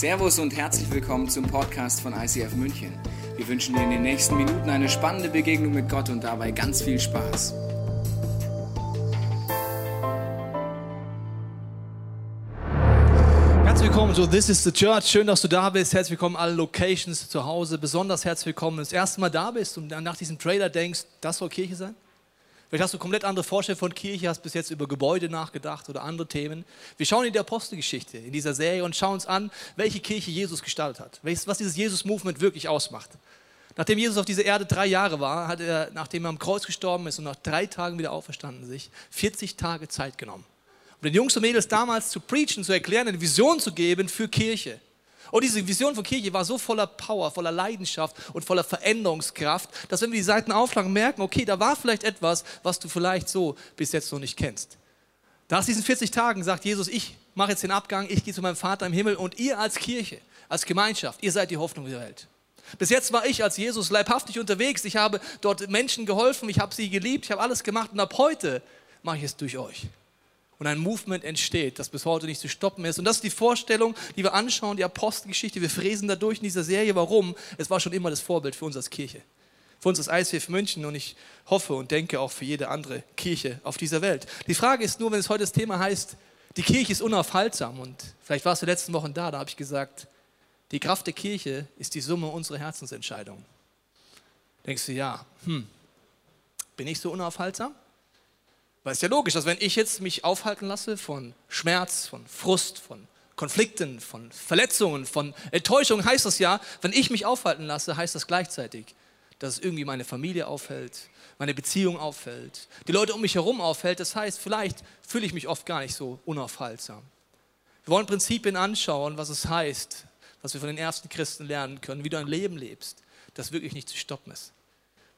Servus und herzlich willkommen zum Podcast von ICF München. Wir wünschen dir in den nächsten Minuten eine spannende Begegnung mit Gott und dabei ganz viel Spaß. Herzlich willkommen zu This is the Church. Schön, dass du da bist. Herzlich willkommen alle Locations zu Hause. Besonders herzlich willkommen, wenn du das erste Mal da bist und nach diesem Trailer denkst, das soll Kirche sein? Vielleicht hast du komplett andere Vorstellungen von Kirche, hast bis jetzt über Gebäude nachgedacht oder andere Themen. Wir schauen in die Apostelgeschichte, in dieser Serie und schauen uns an, welche Kirche Jesus gestaltet hat, was dieses Jesus-Movement wirklich ausmacht. Nachdem Jesus auf dieser Erde drei Jahre war, hat er, nachdem er am Kreuz gestorben ist und nach drei Tagen wieder auferstanden sich, 40 Tage Zeit genommen. Um den Jungs und Mädels damals zu preachen, zu erklären, eine Vision zu geben für Kirche. Und diese Vision von Kirche war so voller Power, voller Leidenschaft und voller Veränderungskraft, dass wenn wir die Seiten aufschlagen, merken, okay, da war vielleicht etwas, was du vielleicht so bis jetzt noch nicht kennst. Nach diesen 40 Tagen sagt Jesus, ich mache jetzt den Abgang, ich gehe zu meinem Vater im Himmel und ihr als Kirche, als Gemeinschaft, ihr seid die Hoffnung der Welt. Bis jetzt war ich als Jesus leibhaftig unterwegs. Ich habe dort Menschen geholfen, ich habe sie geliebt, ich habe alles gemacht und ab heute mache ich es durch euch und ein Movement entsteht, das bis heute nicht zu stoppen ist. Und das ist die Vorstellung, die wir anschauen, die Apostelgeschichte. Wir fräsen da durch in dieser Serie. Warum? Es war schon immer das Vorbild für uns als Kirche. Für uns als ICF München und ich hoffe und denke auch für jede andere Kirche auf dieser Welt. Die Frage ist nur, wenn es heute das Thema heißt, die Kirche ist unaufhaltsam und vielleicht warst du letzten Wochen da, da habe ich gesagt, die Kraft der Kirche ist die Summe unserer Herzensentscheidungen. Denkst du, ja, hm, bin ich so unaufhaltsam? Weil es ist ja logisch, dass wenn ich jetzt mich aufhalten lasse von Schmerz, von Frust, von Konflikten, von Verletzungen, von Enttäuschungen, heißt das ja, wenn ich mich aufhalten lasse, heißt das gleichzeitig, dass es irgendwie meine Familie aufhält, meine Beziehung auffällt, die Leute um mich herum auffällt. Das heißt, vielleicht fühle ich mich oft gar nicht so unaufhaltsam. Wir wollen Prinzipien anschauen, was es heißt, was wir von den ersten Christen lernen können, wie du ein Leben lebst, das wirklich nicht zu stoppen ist.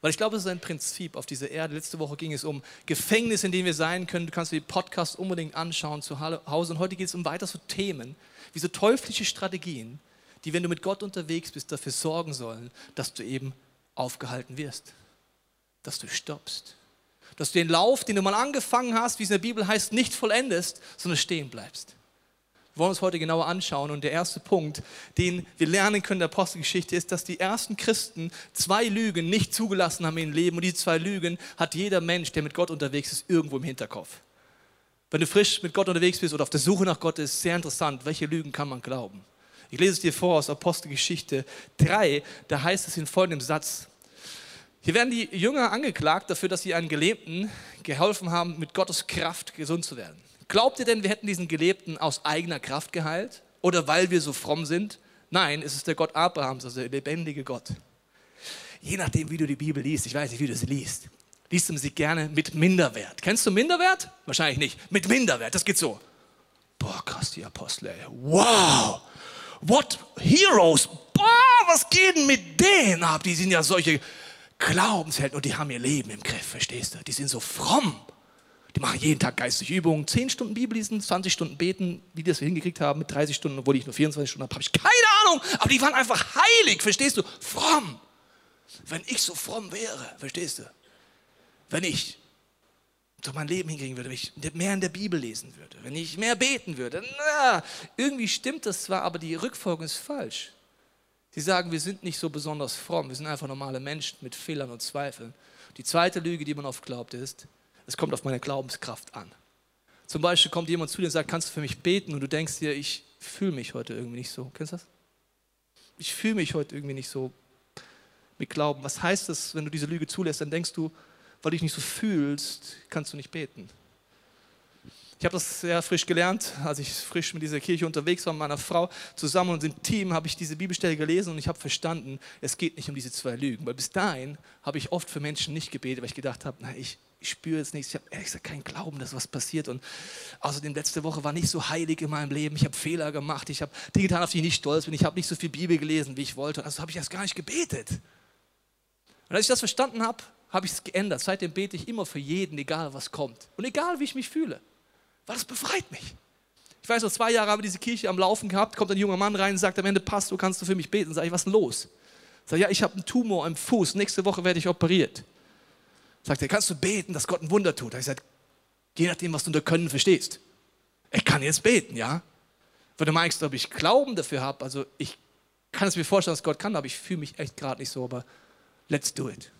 Weil ich glaube, es ist ein Prinzip auf dieser Erde. Letzte Woche ging es um Gefängnis, in dem wir sein können. Du kannst dir die Podcast unbedingt anschauen zu Hause. Und heute geht es um weiter so Themen, wie so teuflische Strategien, die, wenn du mit Gott unterwegs bist, dafür sorgen sollen, dass du eben aufgehalten wirst. Dass du stoppst. Dass du den Lauf, den du mal angefangen hast, wie es in der Bibel heißt, nicht vollendest, sondern stehen bleibst. Wir wollen uns heute genauer anschauen. Und der erste Punkt, den wir lernen können in der Apostelgeschichte, ist, dass die ersten Christen zwei Lügen nicht zugelassen haben in ihrem Leben. Und diese zwei Lügen hat jeder Mensch, der mit Gott unterwegs ist, irgendwo im Hinterkopf. Wenn du frisch mit Gott unterwegs bist oder auf der Suche nach Gott, ist sehr interessant, welche Lügen kann man glauben. Ich lese es dir vor aus Apostelgeschichte 3, da heißt es in folgendem Satz. Hier werden die Jünger angeklagt dafür, dass sie einen Gelähmten geholfen haben, mit Gottes Kraft gesund zu werden. Glaubt ihr denn, wir hätten diesen Gelebten aus eigener Kraft geheilt? Oder weil wir so fromm sind? Nein, es ist der Gott Abrahams, also der lebendige Gott. Je nachdem, wie du die Bibel liest, ich weiß nicht, wie du sie liest, liest du sie gerne mit Minderwert. Kennst du Minderwert? Wahrscheinlich nicht. Mit Minderwert, das geht so. Boah, krass, die Apostel, ey. Wow! What heroes! Boah, was geht denn mit denen ab? Die sind ja solche Glaubenshelden und die haben ihr Leben im Griff, verstehst du? Die sind so fromm. Die machen jeden Tag geistige Übungen, 10 Stunden Bibel lesen, 20 Stunden beten, wie die das hingekriegt haben mit 30 Stunden, obwohl ich nur 24 Stunden habe, habe ich keine Ahnung. Aber die waren einfach heilig, verstehst du? Fromm. Wenn ich so fromm wäre, verstehst du? Wenn ich so mein Leben hinkriegen würde, wenn ich mehr in der Bibel lesen würde, wenn ich mehr beten würde, na, irgendwie stimmt das zwar, aber die Rückfolge ist falsch. Sie sagen, wir sind nicht so besonders fromm, wir sind einfach normale Menschen mit Fehlern und Zweifeln. Die zweite Lüge, die man oft glaubt, ist, es kommt auf meine Glaubenskraft an. Zum Beispiel kommt jemand zu dir und sagt, kannst du für mich beten? Und du denkst dir, ich fühle mich heute irgendwie nicht so. Kennst du das? Ich fühle mich heute irgendwie nicht so mit Glauben. Was heißt das, wenn du diese Lüge zulässt? Dann denkst du, weil du dich nicht so fühlst, kannst du nicht beten. Ich habe das sehr frisch gelernt, als ich frisch mit dieser Kirche unterwegs war, mit meiner Frau zusammen und im Team habe ich diese Bibelstelle gelesen und ich habe verstanden, es geht nicht um diese zwei Lügen. Weil bis dahin habe ich oft für Menschen nicht gebetet, weil ich gedacht habe, na, ich, ich spüre jetzt nichts, ich habe ehrlich gesagt keinen Glauben, dass was passiert. Und außerdem, letzte Woche war nicht so heilig in meinem Leben. Ich habe Fehler gemacht, ich habe Dinge getan, auf die ich nicht stolz bin. Ich habe nicht so viel Bibel gelesen, wie ich wollte. Also habe ich erst gar nicht gebetet. Und als ich das verstanden habe, habe ich es geändert. Seitdem bete ich immer für jeden, egal was kommt. Und egal, wie ich mich fühle. Weil das befreit mich. Ich weiß noch, zwei Jahre haben wir diese Kirche am Laufen gehabt, kommt ein junger Mann rein und sagt am Ende, Pastor, kannst du für mich beten? Sag ich, was ist denn los? Sag ich, ja, ich habe einen Tumor im Fuß, nächste Woche werde ich operiert. Sagt er, kannst du beten, dass Gott ein Wunder tut? Ich gesagt, je nachdem, was du unter Können verstehst. Ich kann jetzt beten, ja. Wenn du meinst, ob ich Glauben dafür habe, also ich kann es mir vorstellen, dass Gott kann, aber ich fühle mich echt gerade nicht so, aber let's do it.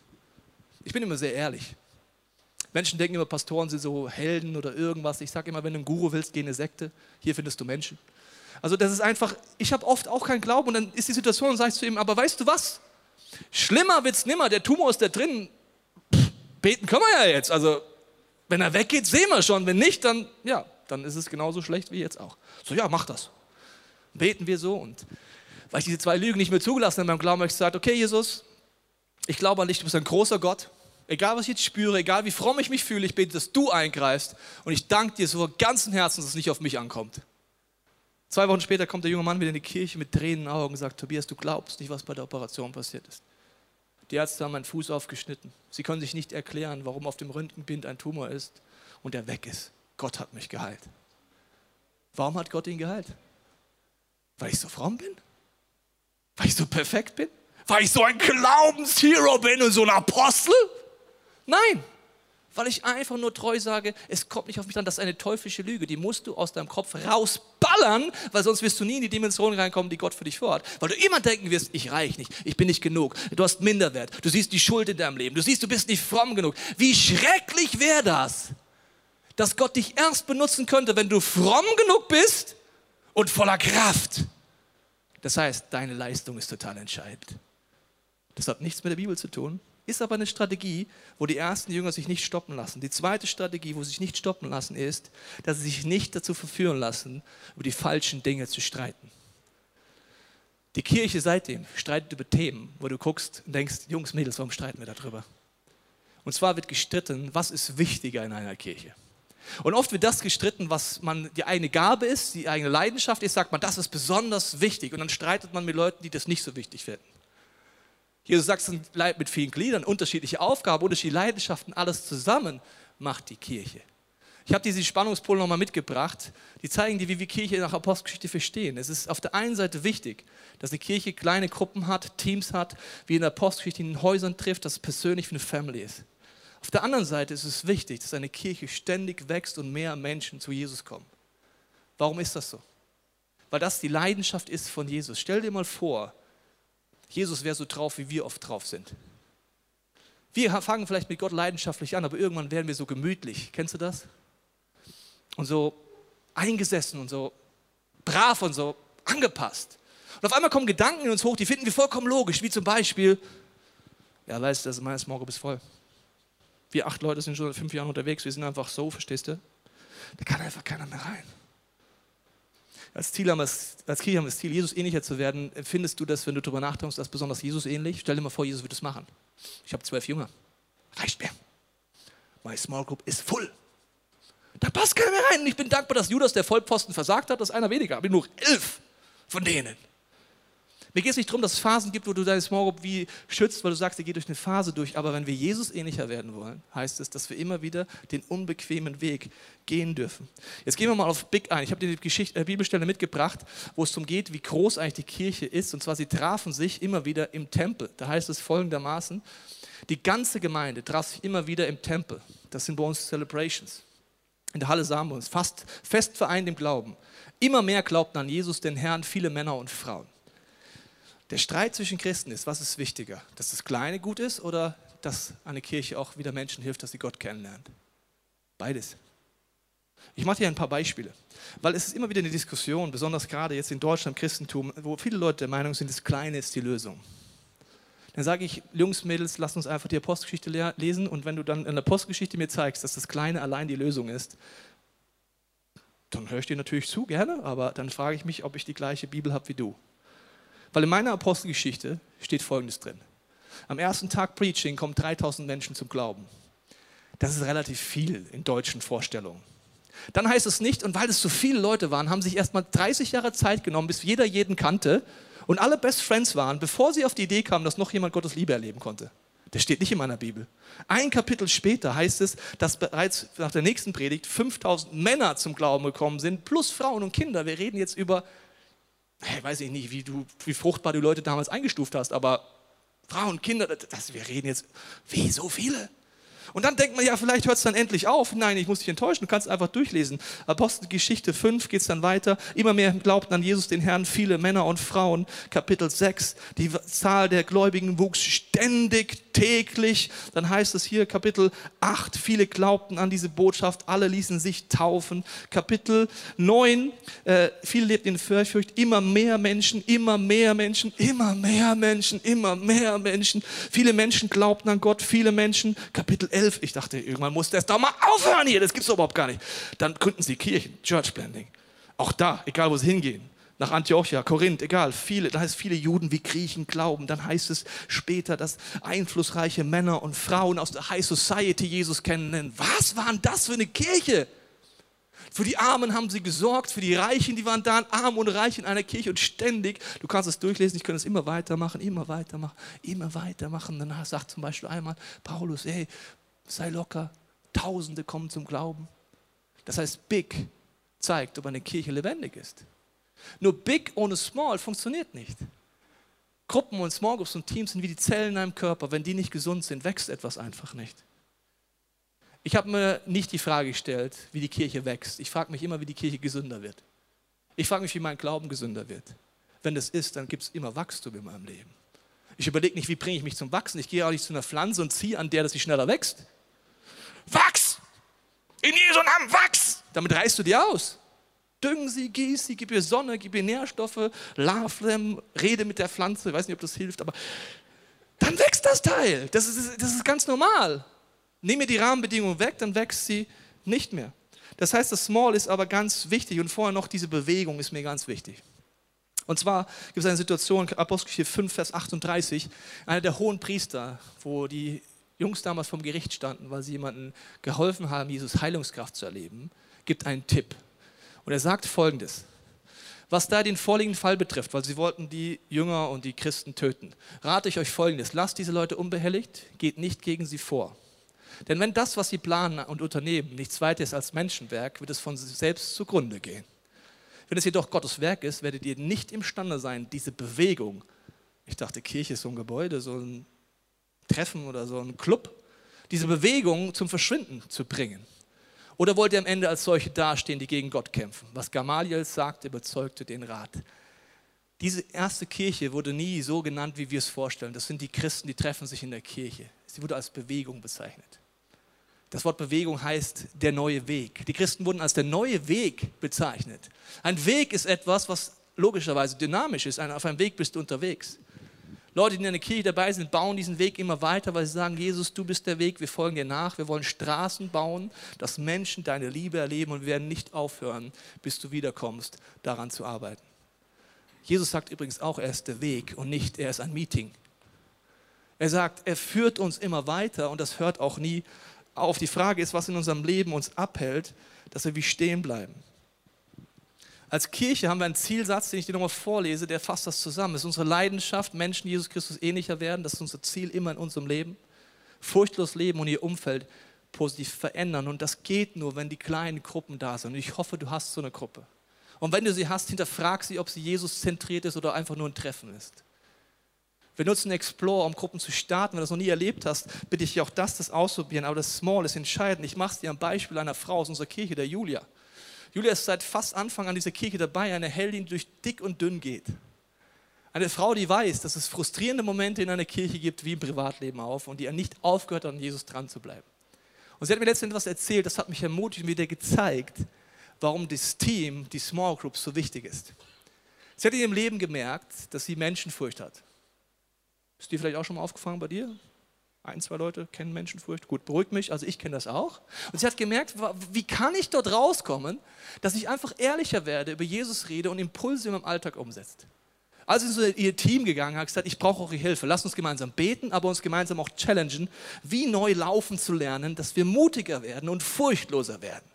Ich bin immer sehr ehrlich. Menschen denken immer, Pastoren sind so Helden oder irgendwas. Ich sage immer, wenn du einen Guru willst, geh in eine Sekte. Hier findest du Menschen. Also das ist einfach, ich habe oft auch keinen Glauben und dann ist die Situation und ich zu ihm, aber weißt du was? Schlimmer wird es nimmer, der Tumor ist da drin. Pff, beten können wir ja jetzt. Also wenn er weggeht, sehen wir schon. Wenn nicht, dann ja, dann ist es genauso schlecht wie jetzt auch. So, ja, mach das. Beten wir so und weil ich diese zwei Lügen nicht mehr zugelassen habe beim Glauben, habe ich gesagt, okay, Jesus, ich glaube an dich, du bist ein großer Gott. Egal, was ich jetzt spüre, egal wie fromm ich mich fühle, ich bete, dass du eingreifst. Und ich danke dir so von ganzem Herzen, dass es nicht auf mich ankommt. Zwei Wochen später kommt der junge Mann wieder in die Kirche mit Tränen in den Augen und sagt, Tobias, du glaubst nicht, was bei der Operation passiert ist. Die Ärzte haben meinen Fuß aufgeschnitten. Sie können sich nicht erklären, warum auf dem Röntgenbild ein Tumor ist und er weg ist. Gott hat mich geheilt. Warum hat Gott ihn geheilt? Weil ich so fromm bin? Weil ich so perfekt bin? Weil ich so ein Glaubenshero bin und so ein Apostel? Nein, weil ich einfach nur treu sage, es kommt nicht auf mich an, das ist eine teuflische Lüge, die musst du aus deinem Kopf rausballern, weil sonst wirst du nie in die Dimension reinkommen, die Gott für dich vorhat. Weil du immer denken wirst, ich reich nicht, ich bin nicht genug, du hast Minderwert, du siehst die Schuld in deinem Leben, du siehst, du bist nicht fromm genug. Wie schrecklich wäre das, dass Gott dich erst benutzen könnte, wenn du fromm genug bist und voller Kraft. Das heißt, deine Leistung ist total entscheidend. Das hat nichts mit der Bibel zu tun, ist aber eine Strategie, wo die ersten Jünger sich nicht stoppen lassen. Die zweite Strategie, wo sie sich nicht stoppen lassen, ist, dass sie sich nicht dazu verführen lassen, über die falschen Dinge zu streiten. Die Kirche seitdem streitet über Themen, wo du guckst und denkst, Jungs, Mädels, warum streiten wir darüber? Und zwar wird gestritten, was ist wichtiger in einer Kirche? Und oft wird das gestritten, was man die eigene Gabe ist, die eigene Leidenschaft ist, sagt man, das ist besonders wichtig. Und dann streitet man mit Leuten, die das nicht so wichtig finden. Jesus sagt, es ist Leib mit vielen Gliedern, unterschiedliche Aufgaben, unterschiedliche Leidenschaften, alles zusammen macht die Kirche. Ich habe diese Spannungspole nochmal mitgebracht. Die zeigen dir, wie wir Kirche nach Apostelgeschichte verstehen. Es ist auf der einen Seite wichtig, dass eine Kirche kleine Gruppen hat, Teams hat, wie in der Apostelgeschichte in den Häusern trifft, dass es persönlich wie eine Family ist. Auf der anderen Seite ist es wichtig, dass eine Kirche ständig wächst und mehr Menschen zu Jesus kommen. Warum ist das so? Weil das die Leidenschaft ist von Jesus. Stell dir mal vor, Jesus wäre so drauf, wie wir oft drauf sind. Wir fangen vielleicht mit Gott leidenschaftlich an, aber irgendwann werden wir so gemütlich. Kennst du das? Und so eingesessen und so brav und so angepasst. Und auf einmal kommen Gedanken in uns hoch, die finden wir vollkommen logisch, wie zum Beispiel, ja, weißt du, das ist meines Morgen bis voll. Wir acht Leute sind schon seit fünf Jahren unterwegs, wir sind einfach so, verstehst du? Da kann einfach keiner mehr rein. Als, Ziel haben wir, als Kirche haben wir das Ziel, Jesus ähnlicher zu werden. Findest du das, wenn du darüber nachdenkst, das besonders Jesus ähnlich? Stell dir mal vor, Jesus wird das machen. Ich habe zwölf Jünger. Reicht mir. My small group ist full. Da passt keiner mehr rein. Und ich bin dankbar, dass Judas, der Vollposten, versagt hat. Das ist einer weniger. Aber nur elf von denen. Mir geht es nicht darum, dass es Phasen gibt, wo du deine Small Group wie schützt, weil du sagst, ihr geht durch eine Phase durch. Aber wenn wir Jesus ähnlicher werden wollen, heißt es, dass wir immer wieder den unbequemen Weg gehen dürfen. Jetzt gehen wir mal auf Big ein. Ich habe dir die Geschichte, äh, Bibelstelle mitgebracht, wo es darum geht, wie groß eigentlich die Kirche ist. Und zwar, sie trafen sich immer wieder im Tempel. Da heißt es folgendermaßen, die ganze Gemeinde traf sich immer wieder im Tempel. Das sind bei uns Celebrations. In der Halle Samuels, fast fest vereint im Glauben. Immer mehr glaubten an Jesus, den Herrn, viele Männer und Frauen. Der Streit zwischen Christen ist, was ist wichtiger? Dass das Kleine gut ist oder dass eine Kirche auch wieder Menschen hilft, dass sie Gott kennenlernt? Beides. Ich mache hier ein paar Beispiele, weil es ist immer wieder eine Diskussion, besonders gerade jetzt in Deutschland im Christentum, wo viele Leute der Meinung sind, das Kleine ist die Lösung. Dann sage ich, Jungs, Mädels, lass uns einfach die Apostelgeschichte lesen und wenn du dann in der Apostelgeschichte mir zeigst, dass das Kleine allein die Lösung ist, dann höre ich dir natürlich zu, gerne, aber dann frage ich mich, ob ich die gleiche Bibel habe wie du. Weil in meiner Apostelgeschichte steht Folgendes drin. Am ersten Tag Preaching kommen 3000 Menschen zum Glauben. Das ist relativ viel in deutschen Vorstellungen. Dann heißt es nicht, und weil es so viele Leute waren, haben sich erst mal 30 Jahre Zeit genommen, bis jeder jeden kannte und alle Best Friends waren, bevor sie auf die Idee kamen, dass noch jemand Gottes Liebe erleben konnte. Das steht nicht in meiner Bibel. Ein Kapitel später heißt es, dass bereits nach der nächsten Predigt 5000 Männer zum Glauben gekommen sind, plus Frauen und Kinder. Wir reden jetzt über hey, weiß ich nicht, wie, du, wie fruchtbar du Leute damals eingestuft hast, aber Frauen, Kinder, das, wir reden jetzt, wie so viele? Und dann denkt man, ja, vielleicht hört es dann endlich auf. Nein, ich muss dich enttäuschen, du kannst einfach durchlesen. Apostelgeschichte 5 geht es dann weiter. Immer mehr glaubten an Jesus, den Herrn, viele Männer und Frauen. Kapitel 6, die Zahl der Gläubigen wuchs ständig, täglich. Dann heißt es hier, Kapitel 8, viele glaubten an diese Botschaft, alle ließen sich taufen. Kapitel 9, äh, viele lebten in Furcht, immer mehr Menschen, immer mehr Menschen, immer mehr Menschen, immer mehr Menschen. Viele Menschen glaubten an Gott, viele Menschen. Kapitel 11, 11. Ich dachte, irgendwann muss das doch mal aufhören hier. Das gibt es überhaupt gar nicht. Dann gründen sie Kirchen, Church Blending. Auch da, egal wo sie hingehen. Nach Antiochia, Korinth, egal, viele, da heißt viele Juden wie Griechen glauben. Dann heißt es später, dass einflussreiche Männer und Frauen aus der High Society Jesus kennen. Was waren das für eine Kirche? Für die Armen haben sie gesorgt, für die Reichen, die waren da, arm und reich in einer Kirche und ständig, du kannst es durchlesen, ich kann es immer weitermachen, immer weitermachen, immer weitermachen. Dann sagt zum Beispiel einmal Paulus, hey, sei locker, Tausende kommen zum Glauben. Das heißt, Big zeigt, ob eine Kirche lebendig ist. Nur Big ohne Small funktioniert nicht. Gruppen und Small Groups und Teams sind wie die Zellen in einem Körper. Wenn die nicht gesund sind, wächst etwas einfach nicht. Ich habe mir nicht die Frage gestellt, wie die Kirche wächst. Ich frage mich immer, wie die Kirche gesünder wird. Ich frage mich, wie mein Glauben gesünder wird. Wenn das ist, dann gibt es immer Wachstum in meinem Leben. Ich überlege nicht, wie bringe ich mich zum Wachsen. Ich gehe auch nicht zu einer Pflanze und ziehe an der, dass sie schneller wächst. Wachs! In Jesu Namen, wachs! Damit reißt du dir aus. Düng sie, gieß sie, gib ihr Sonne, gib ihr Nährstoffe, larv them, rede mit der Pflanze. Ich weiß nicht, ob das hilft, aber dann wächst das Teil. Das ist, das ist ganz normal. Mir die Rahmenbedingungen weg, dann wächst sie nicht mehr. Das heißt, das Small ist aber ganz wichtig und vorher noch diese Bewegung ist mir ganz wichtig. Und zwar gibt es eine Situation, Apostelgeschichte 5, Vers 38, einer der hohen Priester, wo die Jungs damals vom Gericht standen, weil sie jemandem geholfen haben, Jesus Heilungskraft zu erleben, gibt einen Tipp. Und er sagt folgendes. Was da den vorliegenden Fall betrifft, weil sie wollten die Jünger und die Christen töten, rate ich euch folgendes. Lasst diese Leute unbehelligt, geht nicht gegen sie vor. Denn wenn das, was sie planen und unternehmen, nichts weiter ist als Menschenwerk, wird es von sich selbst zugrunde gehen. Wenn es jedoch Gottes Werk ist, werdet ihr nicht imstande sein, diese Bewegung, ich dachte, Kirche ist so ein Gebäude, so ein Treffen oder so ein Club, diese Bewegung zum Verschwinden zu bringen. Oder wollt ihr am Ende als solche dastehen, die gegen Gott kämpfen? Was Gamaliel sagt, überzeugte den Rat. Diese erste Kirche wurde nie so genannt, wie wir es vorstellen. Das sind die Christen, die treffen sich in der Kirche. Sie wurde als Bewegung bezeichnet. Das Wort Bewegung heißt der neue Weg. Die Christen wurden als der neue Weg bezeichnet. Ein Weg ist etwas, was logischerweise dynamisch ist. Auf einem Weg bist du unterwegs. Leute, die in der Kirche dabei sind, bauen diesen Weg immer weiter, weil sie sagen, Jesus, du bist der Weg, wir folgen dir nach, wir wollen Straßen bauen, dass Menschen deine Liebe erleben und wir werden nicht aufhören, bis du wiederkommst, daran zu arbeiten. Jesus sagt übrigens auch, er ist der Weg und nicht, er ist ein Meeting. Er sagt, er führt uns immer weiter und das hört auch nie auf. Die Frage ist, was in unserem Leben uns abhält, dass wir wie stehen bleiben. Als Kirche haben wir einen Zielsatz, den ich dir nochmal vorlese, der fasst das zusammen. Es ist unsere Leidenschaft, Menschen Jesus Christus ähnlicher werden. Das ist unser Ziel immer in unserem Leben. Furchtlos leben und ihr Umfeld positiv verändern. Und das geht nur, wenn die kleinen Gruppen da sind. Und ich hoffe, du hast so eine Gruppe. Und wenn du sie hast, hinterfrag sie, ob sie Jesus zentriert ist oder einfach nur ein Treffen ist. Wir nutzen Explore, um Gruppen zu starten. Wenn du das noch nie erlebt hast, bitte ich dich auch das, das ausprobieren. Aber das Small ist entscheidend. Ich mache es dir am Beispiel einer Frau aus unserer Kirche, der Julia. Julia ist seit fast Anfang an dieser Kirche dabei, eine Heldin, die durch dick und dünn geht. Eine Frau, die weiß, dass es frustrierende Momente in einer Kirche gibt, wie im Privatleben auf, und die nicht aufgehört hat, an Jesus dran zu bleiben. Und sie hat mir letztendlich etwas erzählt, das hat mich ermutigt und wieder gezeigt, warum das Team, die Small Group so wichtig ist. Sie hat in ihrem Leben gemerkt, dass sie Menschenfurcht hat. Ist dir vielleicht auch schon mal aufgefallen bei dir? Ein, zwei Leute kennen Menschenfurcht. Gut, beruhigt mich, also ich kenne das auch. Und sie hat gemerkt, wie kann ich dort rauskommen, dass ich einfach ehrlicher werde, über Jesus rede und Impulse in meinem Alltag umsetzt. Also ist in ihr Team gegangen, hat gesagt, ich brauche eure Hilfe. Lasst uns gemeinsam beten, aber uns gemeinsam auch challengen, wie neu laufen zu lernen, dass wir mutiger werden und furchtloser werden.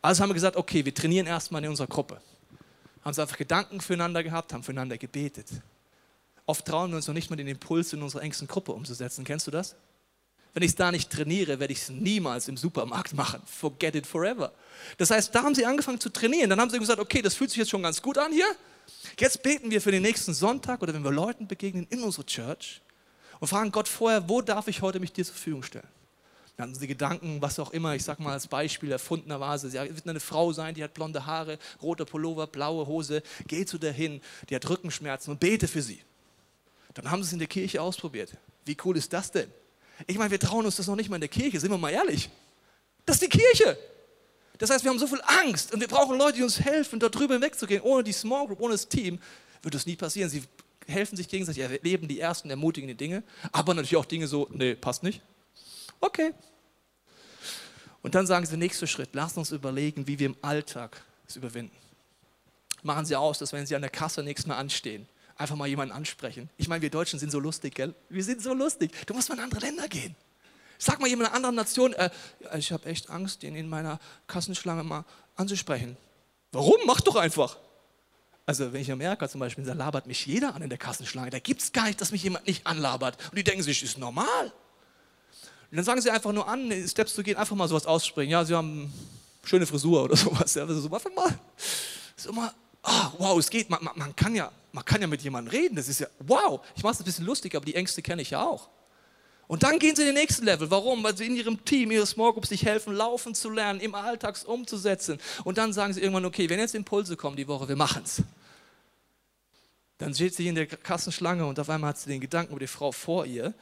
Also haben wir gesagt, okay, wir trainieren erstmal in unserer Gruppe. Haben sie einfach Gedanken füreinander gehabt, haben füreinander gebetet. Oft trauen wir uns noch nicht mal den Impuls in unserer engsten Gruppe umzusetzen. Kennst du das? Wenn ich es da nicht trainiere, werde ich es niemals im Supermarkt machen. Forget it forever. Das heißt, da haben sie angefangen zu trainieren. Dann haben sie gesagt, okay, das fühlt sich jetzt schon ganz gut an hier. Jetzt beten wir für den nächsten Sonntag oder wenn wir Leuten begegnen in unserer Church und fragen Gott vorher, wo darf ich heute mich dir zur Verfügung stellen? Dann hatten sie Gedanken, was auch immer, ich sag mal als Beispiel erfundenerweise. Sie wird eine Frau sein, die hat blonde Haare, roter Pullover, blaue Hose. Geh zu der hin, die hat Rückenschmerzen und bete für sie. Dann haben sie es in der Kirche ausprobiert. Wie cool ist das denn? Ich meine, wir trauen uns das noch nicht mal in der Kirche, sind wir mal ehrlich. Das ist die Kirche. Das heißt, wir haben so viel Angst und wir brauchen Leute, die uns helfen, dort drüber hinwegzugehen. Ohne die Small Group, ohne das Team wird das nie passieren. Sie helfen sich gegenseitig, erleben die ersten ermutigenden Dinge, aber natürlich auch Dinge so, nee, passt nicht. Okay. Und dann sagen sie, nächster Schritt, lasst uns überlegen, wie wir im Alltag es überwinden. Machen Sie aus, dass wenn Sie an der Kasse nächstes Mal anstehen, einfach mal jemanden ansprechen. Ich meine, wir Deutschen sind so lustig, gell? Wir sind so lustig. Du musst mal in andere Länder gehen. Sag mal jemand einer anderen Nation, äh, ich habe echt Angst, den in meiner Kassenschlange mal anzusprechen. Warum? Mach doch einfach. Also wenn ich in Amerika zum Beispiel da labert mich jeder an in der Kassenschlange. Da gibt es gar nicht, dass mich jemand nicht anlabert. Und die denken sich, das ist normal. Und dann sagen sie einfach nur an, Steps zu gehen, einfach mal sowas aussprechen. Ja, sie haben schöne Frisur oder sowas. Ja, so, einfach mal, so mal, oh, wow, es geht. Man, man, man, kann ja, man kann ja mit jemandem reden. Das ist ja, wow. Ich mache es ein bisschen lustig, aber die Ängste kenne ich ja auch. Und dann gehen sie in den nächsten Level. Warum? Weil sie in ihrem Team, ihre Small Groups sich helfen, laufen zu lernen, im Alltag umzusetzen. Und dann sagen sie irgendwann, okay, wenn jetzt Impulse kommen die Woche, wir machen es. Dann steht sie in der Kassenschlange und auf einmal hat sie den Gedanken über die Frau vor ihr,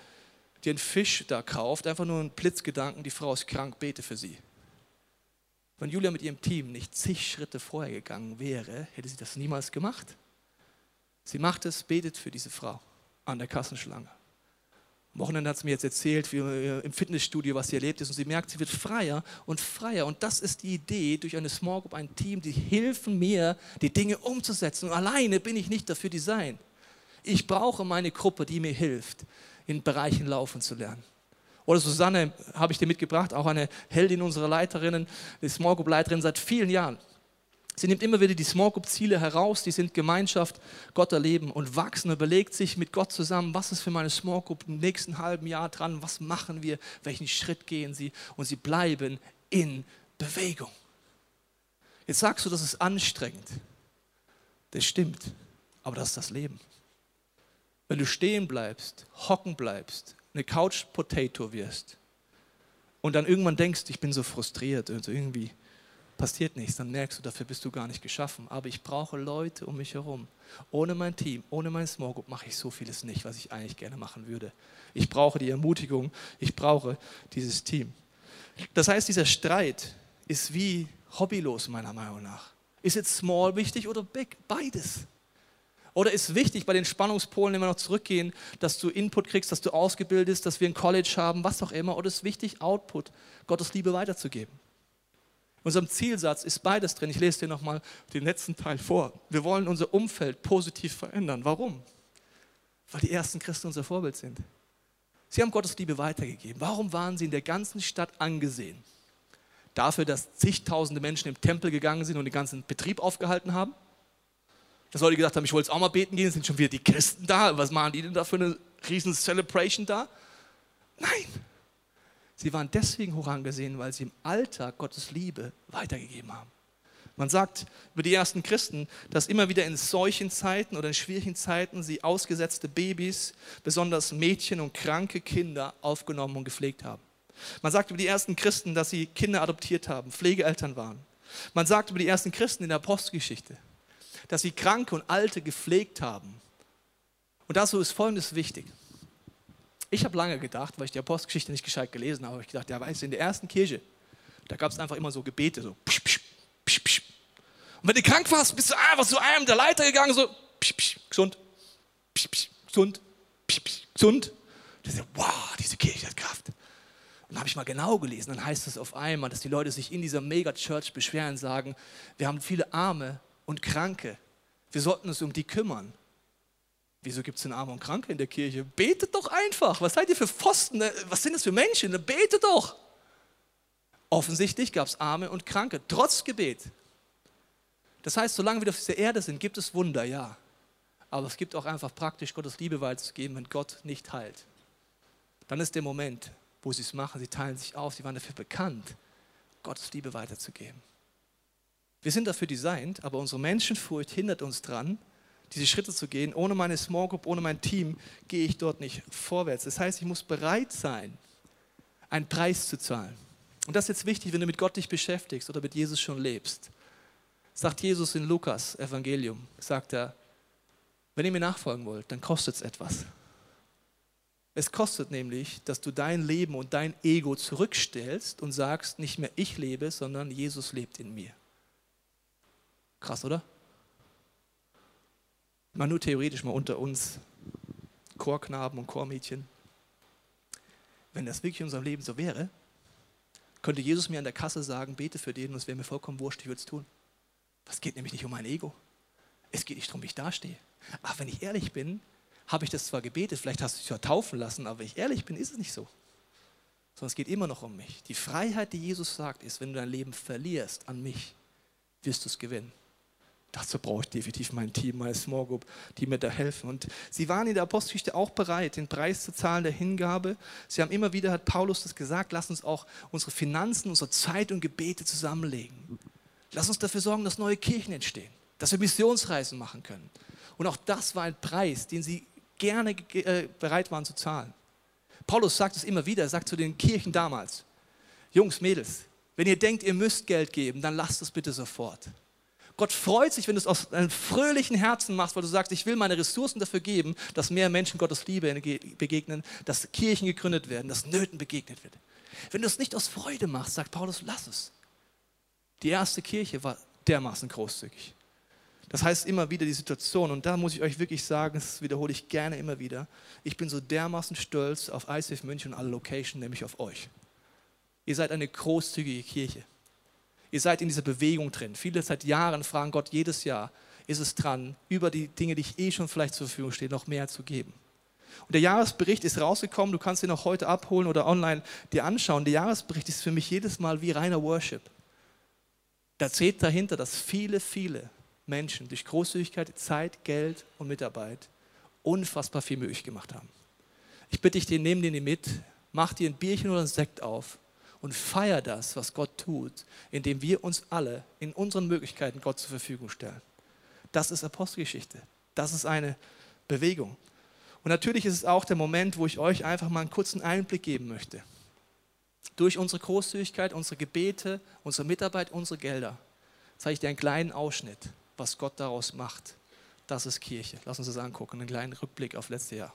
die einen Fisch da kauft, einfach nur einen Blitzgedanken, die Frau ist krank, bete für sie. Wenn Julia mit ihrem Team nicht zig Schritte vorher gegangen wäre, hätte sie das niemals gemacht. Sie macht es, betet für diese Frau an der Kassenschlange. Am Wochenende hat sie mir jetzt erzählt, wie im Fitnessstudio, was sie erlebt ist. Und sie merkt, sie wird freier und freier. Und das ist die Idee durch eine Small Group, ein Team, die helfen mir, die Dinge umzusetzen. Und alleine bin ich nicht dafür designt. Ich brauche meine Gruppe, die mir hilft, in Bereichen laufen zu lernen. Oder Susanne habe ich dir mitgebracht, auch eine Heldin unserer Leiterinnen, die Small Group Leiterin seit vielen Jahren. Sie nimmt immer wieder die Small Group Ziele heraus, die sind Gemeinschaft, Gott erleben und wachsen überlegt sich mit Gott zusammen, was ist für meine Small Group im nächsten halben Jahr dran, was machen wir, welchen Schritt gehen sie und sie bleiben in Bewegung. Jetzt sagst du, das ist anstrengend. Das stimmt, aber das ist das Leben. Wenn du stehen bleibst, hocken bleibst, eine Couch Potato wirst und dann irgendwann denkst, ich bin so frustriert, also irgendwie passiert nichts, dann merkst du, dafür bist du gar nicht geschaffen. Aber ich brauche Leute um mich herum. Ohne mein Team, ohne mein Small Group mache ich so vieles nicht, was ich eigentlich gerne machen würde. Ich brauche die Ermutigung, ich brauche dieses Team. Das heißt, dieser Streit ist wie hobbylos meiner Meinung nach. Ist jetzt small wichtig oder big? Beides. Oder ist wichtig bei den Spannungspolen, wir noch zurückgehen, dass du Input kriegst, dass du ausgebildet bist, dass wir ein College haben, was auch immer. Oder ist wichtig, Output, Gottes Liebe weiterzugeben. In unserem Zielsatz ist beides drin. Ich lese dir nochmal den letzten Teil vor. Wir wollen unser Umfeld positiv verändern. Warum? Weil die ersten Christen unser Vorbild sind. Sie haben Gottes Liebe weitergegeben. Warum waren sie in der ganzen Stadt angesehen? Dafür, dass zigtausende Menschen im Tempel gegangen sind und den ganzen Betrieb aufgehalten haben? Dass Leute gesagt haben, ich wollte jetzt auch mal beten gehen, sind schon wieder die Christen da. Was machen die denn da für eine riesen Celebration da? Nein, Sie waren deswegen hoch angesehen, weil sie im Alltag Gottes Liebe weitergegeben haben. Man sagt über die ersten Christen, dass immer wieder in solchen Zeiten oder in schwierigen Zeiten sie ausgesetzte Babys, besonders Mädchen und kranke Kinder aufgenommen und gepflegt haben. Man sagt über die ersten Christen, dass sie Kinder adoptiert haben, Pflegeeltern waren. Man sagt über die ersten Christen in der Apostelgeschichte, dass sie Kranke und Alte gepflegt haben. Und dazu ist Folgendes wichtig. Ich habe lange gedacht, weil ich die Apostelgeschichte nicht gescheit gelesen habe, habe ich gedacht, ja, weißt du, in der ersten Kirche, da gab es einfach immer so Gebete, so psch, psch, psch, psch. Und wenn du krank warst, bist du einfach zu einem der Leiter gegangen, so psch, psch, gesund, psch, psch, gesund, psch, psch, gesund. Und ich wow, diese Kirche hat Kraft. Und habe ich mal genau gelesen, dann heißt es auf einmal, dass die Leute sich in dieser Mega-Church beschweren sagen, wir haben viele Arme und Kranke, wir sollten uns um die kümmern. Wieso gibt es denn Arme und Kranke in der Kirche? Betet doch einfach. Was seid ihr für Pfosten? Was sind das für Menschen? Betet doch. Offensichtlich gab es Arme und Kranke, trotz Gebet. Das heißt, solange wir auf dieser Erde sind, gibt es Wunder, ja. Aber es gibt auch einfach praktisch Gottes Liebe weiterzugeben, wenn Gott nicht heilt. Dann ist der Moment, wo sie es machen. Sie teilen sich auf. Sie waren dafür bekannt, Gottes Liebe weiterzugeben. Wir sind dafür designt, aber unsere Menschenfurcht hindert uns dran, diese Schritte zu gehen. Ohne meine Small Group, ohne mein Team gehe ich dort nicht vorwärts. Das heißt, ich muss bereit sein, einen Preis zu zahlen. Und das ist jetzt wichtig, wenn du mit Gott dich beschäftigst oder mit Jesus schon lebst. Sagt Jesus in Lukas Evangelium, sagt er, wenn ihr mir nachfolgen wollt, dann kostet es etwas. Es kostet nämlich, dass du dein Leben und dein Ego zurückstellst und sagst, nicht mehr ich lebe, sondern Jesus lebt in mir. Krass, oder? Mal nur theoretisch mal unter uns, Chorknaben und Chormädchen. Wenn das wirklich in unserem Leben so wäre, könnte Jesus mir an der Kasse sagen, bete für den und es wäre mir vollkommen wurscht, ich würde es tun. Es geht nämlich nicht um mein Ego. Es geht nicht darum, wie ich dastehe. Ach, wenn ich ehrlich bin, habe ich das zwar gebetet, vielleicht hast du dich ja taufen lassen, aber wenn ich ehrlich bin, ist es nicht so. Sondern es geht immer noch um mich. Die Freiheit, die Jesus sagt, ist, wenn du dein Leben verlierst an mich, wirst du es gewinnen. Dazu brauche ich definitiv mein Team, meine Small Group, die mir da helfen. Und sie waren in der Apostelgeschichte auch bereit, den Preis zu zahlen der Hingabe. Sie haben immer wieder, hat Paulus das gesagt, lass uns auch unsere Finanzen, unsere Zeit und Gebete zusammenlegen. Lass uns dafür sorgen, dass neue Kirchen entstehen, dass wir Missionsreisen machen können. Und auch das war ein Preis, den sie gerne äh, bereit waren zu zahlen. Paulus sagt es immer wieder, er sagt zu den Kirchen damals, Jungs, Mädels, wenn ihr denkt, ihr müsst Geld geben, dann lasst es bitte sofort. Gott freut sich, wenn du es aus einem fröhlichen Herzen machst, weil du sagst, ich will meine Ressourcen dafür geben, dass mehr Menschen Gottes Liebe begegnen, dass Kirchen gegründet werden, dass Nöten begegnet wird. Wenn du es nicht aus Freude machst, sagt Paulus, lass es. Die erste Kirche war dermaßen großzügig. Das heißt immer wieder die Situation, und da muss ich euch wirklich sagen, das wiederhole ich gerne immer wieder, ich bin so dermaßen stolz auf ICF München und alle Location, nämlich auf euch. Ihr seid eine großzügige Kirche. Ihr seid in dieser Bewegung drin. Viele seit Jahren fragen Gott jedes Jahr, ist es dran, über die Dinge, die ich eh schon vielleicht zur Verfügung stehe, noch mehr zu geben. Und der Jahresbericht ist rausgekommen, du kannst ihn auch heute abholen oder online dir anschauen. Der Jahresbericht ist für mich jedes Mal wie reiner Worship. Da zählt dahinter, dass viele, viele Menschen durch Großzügigkeit, Zeit, Geld und Mitarbeit unfassbar viel möglich gemacht haben. Ich bitte dich, den nehmen den mit, mach dir ein Bierchen oder ein Sekt auf und feier das, was Gott tut, indem wir uns alle in unseren Möglichkeiten Gott zur Verfügung stellen. Das ist Apostelgeschichte. Das ist eine Bewegung. Und natürlich ist es auch der Moment, wo ich euch einfach mal einen kurzen Einblick geben möchte. Durch unsere Großzügigkeit, unsere Gebete, unsere Mitarbeit, unsere Gelder zeige ich dir einen kleinen Ausschnitt, was Gott daraus macht. Das ist Kirche. Lass uns das angucken, einen kleinen Rückblick auf letztes Jahr.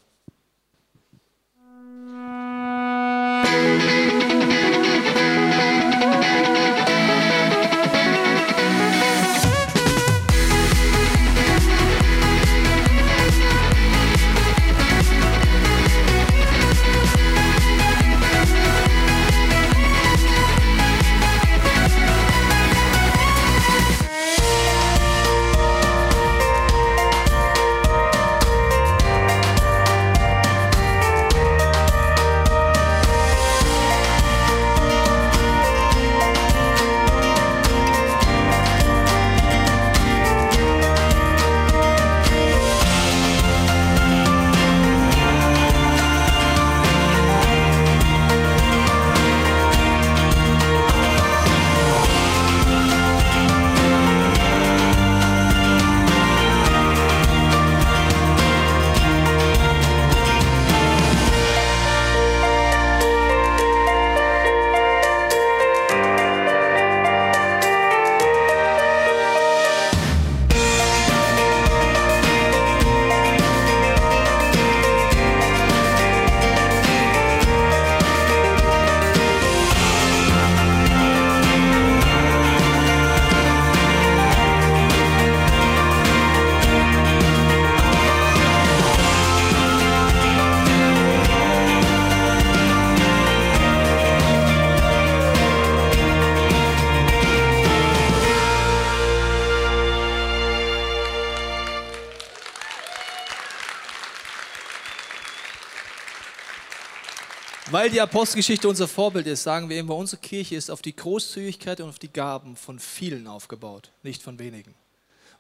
Weil die Apostelgeschichte unser Vorbild ist, sagen wir immer, unsere Kirche ist auf die Großzügigkeit und auf die Gaben von vielen aufgebaut, nicht von wenigen.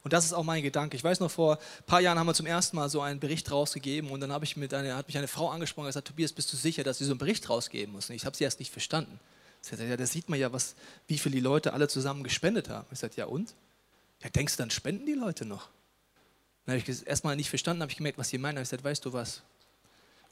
Und das ist auch mein Gedanke. Ich weiß noch, vor ein paar Jahren haben wir zum ersten Mal so einen Bericht rausgegeben und dann habe ich mit eine, hat mich eine Frau angesprochen und gesagt, Tobias, bist du sicher, dass sie so einen Bericht rausgeben muss? Und ich habe sie erst nicht verstanden. Sie hat gesagt, ja, da sieht man ja, was, wie viel die Leute alle zusammen gespendet haben. Ich sagte, ja und? Ja, denkst du, dann spenden die Leute noch? Dann habe ich erstmal nicht verstanden, habe ich gemerkt, was sie meinen. Ich gesagt, weißt du was?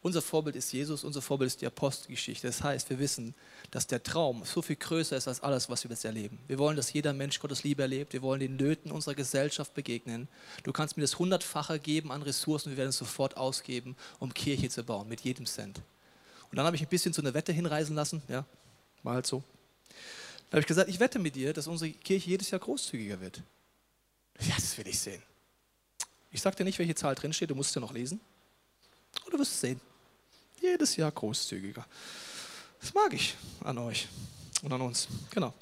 Unser Vorbild ist Jesus, unser Vorbild ist die Apostelgeschichte. Das heißt, wir wissen, dass der Traum so viel größer ist als alles, was wir jetzt erleben. Wir wollen, dass jeder Mensch Gottes Liebe erlebt. Wir wollen den Nöten unserer Gesellschaft begegnen. Du kannst mir das hundertfache geben an Ressourcen. Wir werden es sofort ausgeben, um Kirche zu bauen, mit jedem Cent. Und dann habe ich ein bisschen zu einer Wette hinreisen lassen. Ja, war halt so. Da habe ich gesagt, ich wette mit dir, dass unsere Kirche jedes Jahr großzügiger wird. Ja, das will ich sehen. Ich sage dir nicht, welche Zahl drinsteht, du musst es ja noch lesen. Und du wirst es sehen. Jedes Jahr großzügiger. Das mag ich an euch und an uns. Genau.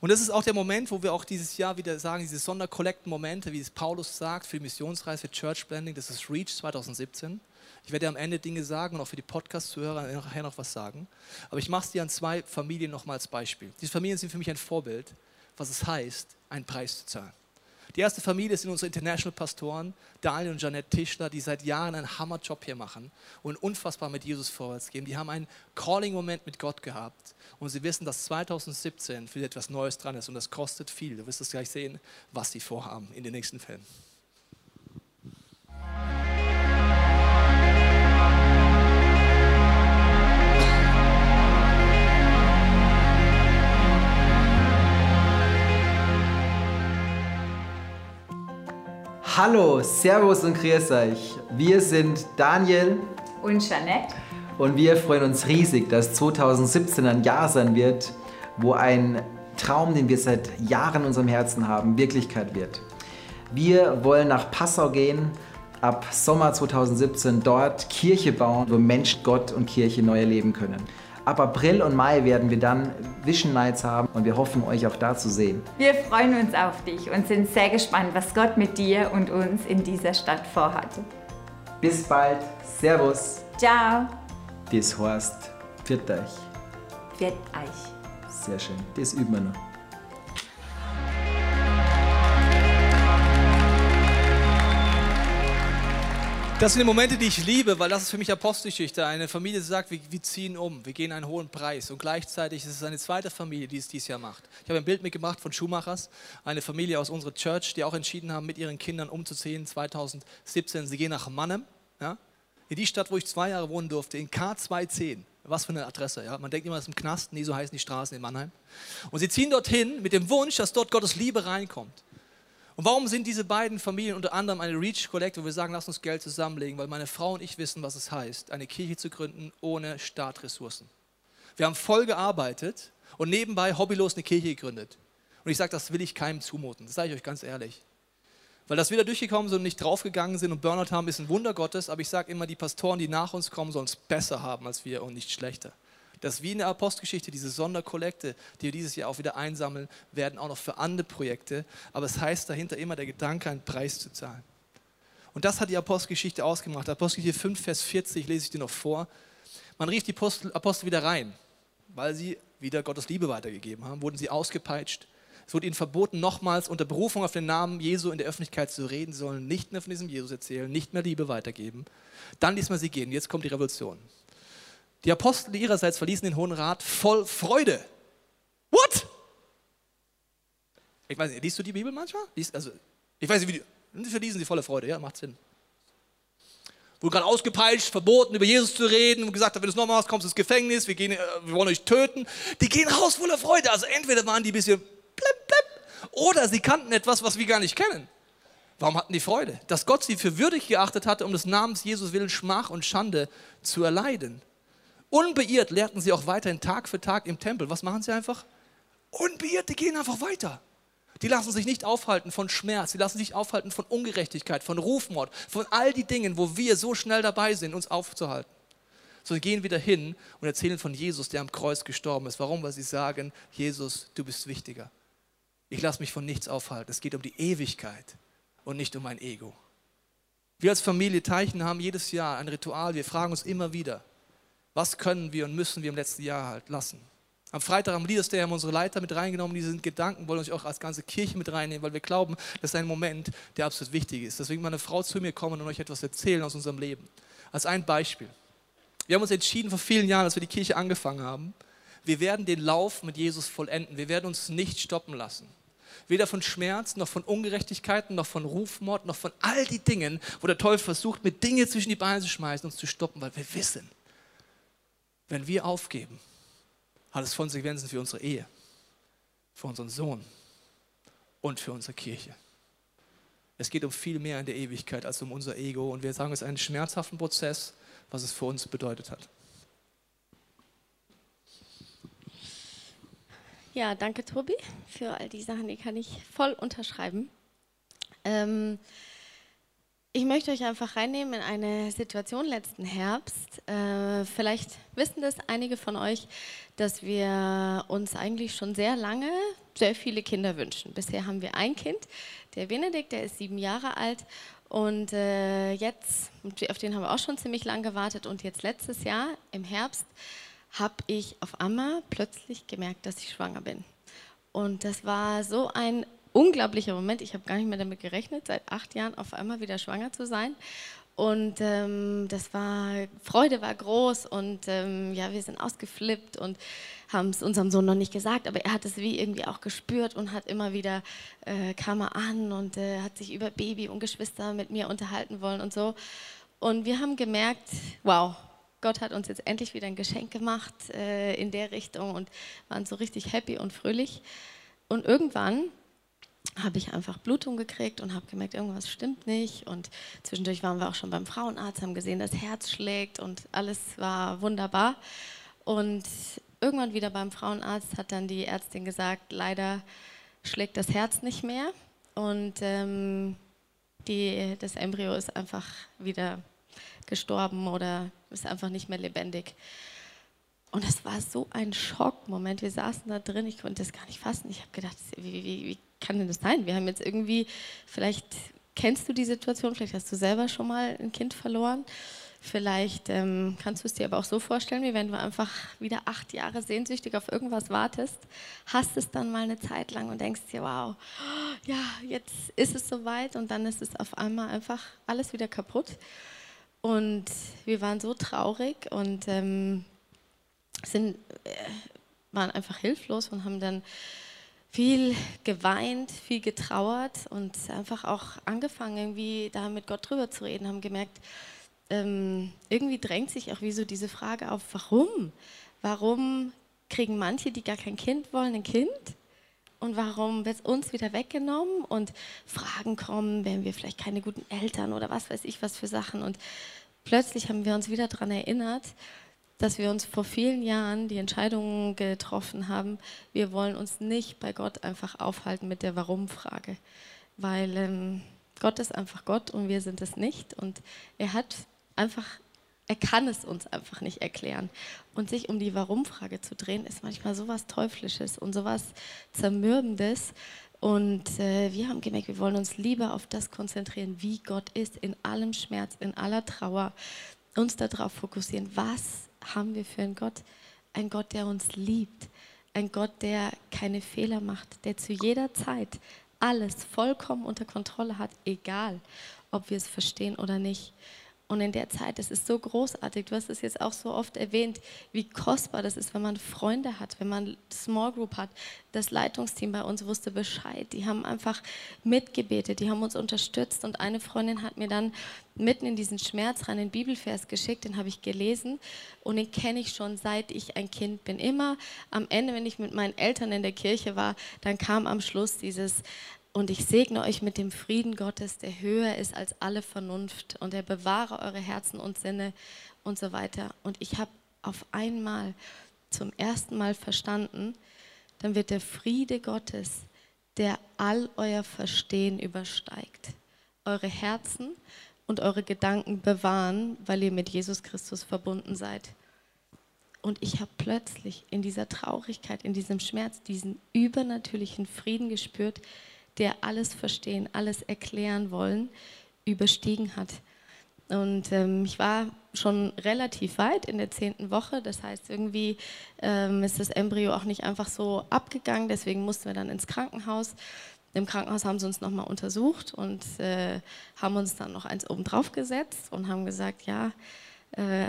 Und das ist auch der Moment, wo wir auch dieses Jahr wieder sagen, diese Sonderkollekten-Momente, wie es Paulus sagt, für die Missionsreise, für Church Blending, das ist Reach 2017. Ich werde am Ende Dinge sagen und auch für die Podcast-Zuhörer nachher noch was sagen. Aber ich mache es dir an zwei Familien nochmal als Beispiel. Diese Familien sind für mich ein Vorbild, was es heißt, einen Preis zu zahlen. Die erste Familie sind unsere International-Pastoren, Daniel und Janette Tischler, die seit Jahren einen Hammerjob hier machen und unfassbar mit Jesus vorwärts gehen. Die haben einen Calling-Moment mit Gott gehabt und sie wissen, dass 2017 für etwas Neues dran ist und das kostet viel. Du wirst es gleich sehen, was sie vorhaben in den nächsten Filmen. Hallo, Servus und Grüß euch. Wir sind Daniel und Jeanette. Und wir freuen uns riesig, dass 2017 ein Jahr sein wird, wo ein Traum, den wir seit Jahren in unserem Herzen haben, Wirklichkeit wird. Wir wollen nach Passau gehen, ab Sommer 2017 dort Kirche bauen, wo Mensch, Gott und Kirche neu erleben können. Ab April und Mai werden wir dann Vision Nights haben und wir hoffen, euch auch da zu sehen. Wir freuen uns auf dich und sind sehr gespannt, was Gott mit dir und uns in dieser Stadt vorhat. Bis bald. Servus. Ciao. Das heißt, pfiat euch. Pfiat euch. Sehr schön. Das üben wir noch. Das sind die Momente, die ich liebe, weil das ist für mich Apostelgeschichte. Eine Familie sagt, wir, wir, ziehen um, wir gehen einen hohen Preis. Und gleichzeitig ist es eine zweite Familie, die es dieses Jahr macht. Ich habe ein Bild mitgemacht von Schumachers, eine Familie aus unserer Church, die auch entschieden haben, mit ihren Kindern umzuziehen 2017. Sie gehen nach Mannheim, ja? in die Stadt, wo ich zwei Jahre wohnen durfte, in K210. Was für eine Adresse, ja? Man denkt immer, das ist im Knast, nee, so heißen die Straßen in Mannheim. Und sie ziehen dorthin mit dem Wunsch, dass dort Gottes Liebe reinkommt. Und warum sind diese beiden Familien unter anderem eine Reach Collect, wo wir sagen, lass uns Geld zusammenlegen? Weil meine Frau und ich wissen, was es heißt, eine Kirche zu gründen ohne Startressourcen. Wir haben voll gearbeitet und nebenbei hobbylos eine Kirche gegründet. Und ich sage, das will ich keinem zumuten. Das sage ich euch ganz ehrlich. Weil das wieder durchgekommen sind und nicht draufgegangen sind und Burnout haben, ist ein Wunder Gottes. Aber ich sage immer, die Pastoren, die nach uns kommen, sollen es besser haben als wir und nicht schlechter dass wie in der Apostelgeschichte diese Sonderkollekte, die wir dieses Jahr auch wieder einsammeln werden, auch noch für andere Projekte. Aber es heißt dahinter immer der Gedanke, einen Preis zu zahlen. Und das hat die Apostelgeschichte ausgemacht. Apostelgeschichte 5, Vers 40 lese ich dir noch vor. Man rief die Apostel, wieder rein, weil sie wieder Gottes Liebe weitergegeben haben, wurden sie ausgepeitscht. Es wurde ihnen verboten, nochmals unter Berufung auf den Namen Jesu in der Öffentlichkeit zu reden. Sollen nicht mehr von diesem Jesus erzählen, nicht mehr Liebe weitergeben. Dann ließ man sie gehen. Jetzt kommt die Revolution. Die Apostel ihrerseits verließen den Hohen Rat voll Freude. What? Ich weiß nicht, liest du die Bibel manchmal? Liest, also, ich weiß nicht, wie die, verließen sie voller Freude, ja, macht Sinn. Wurde gerade ausgepeitscht, verboten, über Jesus zu reden und gesagt, wenn du es nochmal machst, kommst du ins Gefängnis, wir, gehen, äh, wir wollen euch töten. Die gehen raus voller Freude. Also entweder waren die ein bisschen blip, blip, oder sie kannten etwas, was wir gar nicht kennen. Warum hatten die Freude? Dass Gott sie für würdig geachtet hatte, um des Namens Jesus willen Schmach und Schande zu erleiden. Unbeirrt lehrten sie auch weiterhin Tag für Tag im Tempel. Was machen sie einfach? Unbeirrt, die gehen einfach weiter. Die lassen sich nicht aufhalten von Schmerz, die lassen sich aufhalten von Ungerechtigkeit, von Rufmord, von all die Dingen, wo wir so schnell dabei sind, uns aufzuhalten. So sie gehen wieder hin und erzählen von Jesus, der am Kreuz gestorben ist. Warum? Weil sie sagen, Jesus, du bist wichtiger. Ich lasse mich von nichts aufhalten. Es geht um die Ewigkeit und nicht um mein Ego. Wir als Familie Teichen haben jedes Jahr ein Ritual. Wir fragen uns immer wieder, was können wir und müssen wir im letzten Jahr halt lassen? Am Freitag am Leaders Day haben unsere Leiter mit reingenommen. Diese Gedanken wollen uns auch als ganze Kirche mit reinnehmen, weil wir glauben, das ist ein Moment, der absolut wichtig ist. Deswegen meine Frau zu mir kommen und euch etwas erzählen aus unserem Leben. Als ein Beispiel. Wir haben uns entschieden vor vielen Jahren, als wir die Kirche angefangen haben, wir werden den Lauf mit Jesus vollenden. Wir werden uns nicht stoppen lassen. Weder von Schmerz, noch von Ungerechtigkeiten, noch von Rufmord, noch von all die Dingen, wo der Teufel versucht, mit Dinge zwischen die Beine zu schmeißen, uns zu stoppen, weil wir wissen, wenn wir aufgeben, hat es Konsequenzen für unsere Ehe, für unseren Sohn und für unsere Kirche. Es geht um viel mehr in der Ewigkeit als um unser Ego und wir sagen, es ist ein schmerzhaften Prozess, was es für uns bedeutet hat. Ja, danke Tobi für all die Sachen, die kann ich voll unterschreiben. Ähm, ich möchte euch einfach reinnehmen in eine Situation letzten Herbst. Äh, vielleicht wissen das einige von euch, dass wir uns eigentlich schon sehr lange sehr viele Kinder wünschen. Bisher haben wir ein Kind, der Benedikt, der ist sieben Jahre alt. Und äh, jetzt, auf den haben wir auch schon ziemlich lang gewartet. Und jetzt letztes Jahr im Herbst habe ich auf einmal plötzlich gemerkt, dass ich schwanger bin. Und das war so ein unglaublicher Moment. Ich habe gar nicht mehr damit gerechnet, seit acht Jahren auf einmal wieder schwanger zu sein. Und ähm, das war, Freude war groß und ähm, ja, wir sind ausgeflippt und haben es unserem Sohn noch nicht gesagt, aber er hat es wie irgendwie auch gespürt und hat immer wieder, äh, kam er an und äh, hat sich über Baby und Geschwister mit mir unterhalten wollen und so. Und wir haben gemerkt, wow, Gott hat uns jetzt endlich wieder ein Geschenk gemacht äh, in der Richtung und waren so richtig happy und fröhlich. Und irgendwann habe ich einfach Blutung gekriegt und habe gemerkt, irgendwas stimmt nicht. Und zwischendurch waren wir auch schon beim Frauenarzt, haben gesehen, das Herz schlägt und alles war wunderbar. Und irgendwann wieder beim Frauenarzt hat dann die Ärztin gesagt, leider schlägt das Herz nicht mehr und ähm, die, das Embryo ist einfach wieder gestorben oder ist einfach nicht mehr lebendig. Und das war so ein Schockmoment. Wir saßen da drin, ich konnte das gar nicht fassen. Ich habe gedacht, wie, wie, wie kann denn das sein? Wir haben jetzt irgendwie, vielleicht kennst du die Situation, vielleicht hast du selber schon mal ein Kind verloren. Vielleicht ähm, kannst du es dir aber auch so vorstellen, wie wenn du einfach wieder acht Jahre sehnsüchtig auf irgendwas wartest, hast es dann mal eine Zeit lang und denkst dir, wow, ja, jetzt ist es soweit und dann ist es auf einmal einfach alles wieder kaputt. Und wir waren so traurig und ähm, sind, äh, waren einfach hilflos und haben dann viel geweint, viel getrauert und einfach auch angefangen, irgendwie da mit Gott drüber zu reden, haben gemerkt, ähm, irgendwie drängt sich auch wie so diese Frage auf, warum? Warum kriegen manche, die gar kein Kind wollen, ein Kind? Und warum wird es uns wieder weggenommen? Und Fragen kommen, wären wir vielleicht keine guten Eltern oder was weiß ich was für Sachen. Und plötzlich haben wir uns wieder daran erinnert, dass wir uns vor vielen Jahren die Entscheidung getroffen haben, wir wollen uns nicht bei Gott einfach aufhalten mit der Warum-Frage. Weil ähm, Gott ist einfach Gott und wir sind es nicht. Und er hat einfach, er kann es uns einfach nicht erklären. Und sich um die Warum-Frage zu drehen, ist manchmal sowas Teuflisches und sowas Zermürbendes. Und äh, wir haben gemerkt, wir wollen uns lieber auf das konzentrieren, wie Gott ist, in allem Schmerz, in aller Trauer, uns darauf fokussieren, was haben wir für einen Gott? Ein Gott, der uns liebt, ein Gott, der keine Fehler macht, der zu jeder Zeit alles vollkommen unter Kontrolle hat, egal ob wir es verstehen oder nicht. Und in der Zeit, es ist so großartig, du hast es jetzt auch so oft erwähnt, wie kostbar das ist, wenn man Freunde hat, wenn man Small Group hat. Das Leitungsteam bei uns wusste Bescheid. Die haben einfach mitgebetet, die haben uns unterstützt. Und eine Freundin hat mir dann mitten in diesen Schmerz rein einen Bibelvers geschickt, den habe ich gelesen und den kenne ich schon seit ich ein Kind bin. Immer am Ende, wenn ich mit meinen Eltern in der Kirche war, dann kam am Schluss dieses und ich segne euch mit dem Frieden Gottes, der höher ist als alle Vernunft und er bewahre eure Herzen und Sinne und so weiter. Und ich habe auf einmal zum ersten Mal verstanden, dann wird der Friede Gottes, der all euer Verstehen übersteigt, eure Herzen und eure Gedanken bewahren, weil ihr mit Jesus Christus verbunden seid. Und ich habe plötzlich in dieser Traurigkeit, in diesem Schmerz, diesen übernatürlichen Frieden gespürt, der alles verstehen, alles erklären wollen, überstiegen hat. Und ähm, ich war schon relativ weit in der zehnten Woche. Das heißt, irgendwie ähm, ist das Embryo auch nicht einfach so abgegangen. Deswegen mussten wir dann ins Krankenhaus. Im Krankenhaus haben sie uns nochmal untersucht und äh, haben uns dann noch eins oben drauf gesetzt und haben gesagt, ja, äh,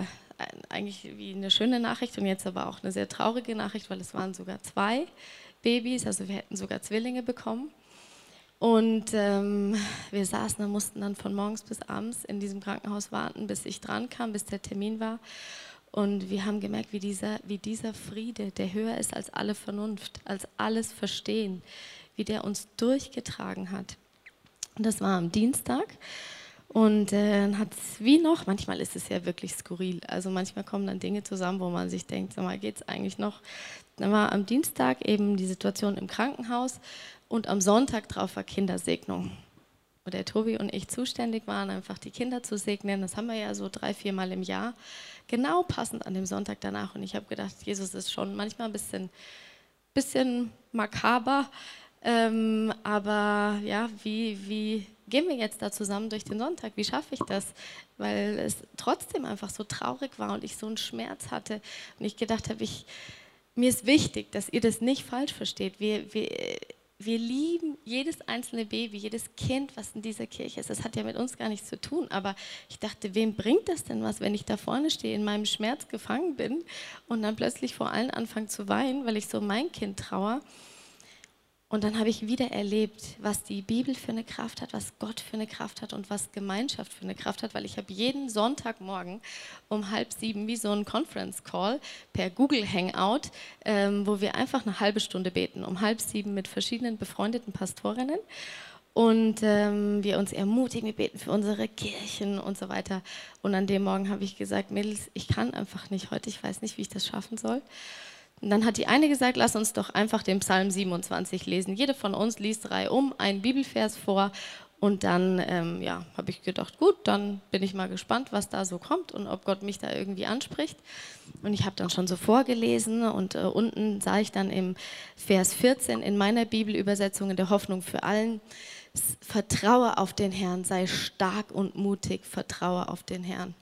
eigentlich wie eine schöne Nachricht und jetzt aber auch eine sehr traurige Nachricht, weil es waren sogar zwei Babys, also wir hätten sogar Zwillinge bekommen. Und ähm, wir saßen da, mussten dann von morgens bis abends in diesem Krankenhaus warten, bis ich dran kam, bis der Termin war. Und wir haben gemerkt, wie dieser, wie dieser Friede, der höher ist als alle Vernunft, als alles Verstehen, wie der uns durchgetragen hat. Und das war am Dienstag. Und äh, dann hat es wie noch, manchmal ist es ja wirklich skurril. Also manchmal kommen dann Dinge zusammen, wo man sich denkt, sag mal, geht es eigentlich noch? Dann war am Dienstag eben die Situation im Krankenhaus und am Sonntag drauf war Kindersegnung. Wo der Tobi und ich zuständig waren, einfach die Kinder zu segnen. Das haben wir ja so drei, vier Mal im Jahr. Genau passend an dem Sonntag danach. Und ich habe gedacht, Jesus ist schon manchmal ein bisschen, bisschen makaber. Ähm, aber ja, wie, wie gehen wir jetzt da zusammen durch den Sonntag? Wie schaffe ich das? Weil es trotzdem einfach so traurig war und ich so einen Schmerz hatte. Und ich gedacht habe, ich, mir ist wichtig, dass ihr das nicht falsch versteht. Wir, wir, wir lieben jedes einzelne Baby, jedes Kind, was in dieser Kirche ist. Das hat ja mit uns gar nichts zu tun. Aber ich dachte, wem bringt das denn was, wenn ich da vorne stehe, in meinem Schmerz gefangen bin und dann plötzlich vor allen anfange zu weinen, weil ich so mein Kind trauere? Und dann habe ich wieder erlebt, was die Bibel für eine Kraft hat, was Gott für eine Kraft hat und was Gemeinschaft für eine Kraft hat, weil ich habe jeden Sonntagmorgen um halb sieben wie so einen Conference Call per Google Hangout, ähm, wo wir einfach eine halbe Stunde beten, um halb sieben mit verschiedenen befreundeten Pastorinnen und ähm, wir uns ermutigen, wir beten für unsere Kirchen und so weiter. Und an dem Morgen habe ich gesagt, Mädels, ich kann einfach nicht heute, ich weiß nicht, wie ich das schaffen soll. Und dann hat die eine gesagt, lass uns doch einfach den Psalm 27 lesen. Jede von uns liest drei um, einen Bibelvers vor und dann ähm, ja, habe ich gedacht, gut, dann bin ich mal gespannt, was da so kommt und ob Gott mich da irgendwie anspricht. Und ich habe dann schon so vorgelesen und äh, unten sah ich dann im Vers 14 in meiner Bibelübersetzung in der Hoffnung für allen, vertraue auf den Herrn, sei stark und mutig, vertraue auf den Herrn.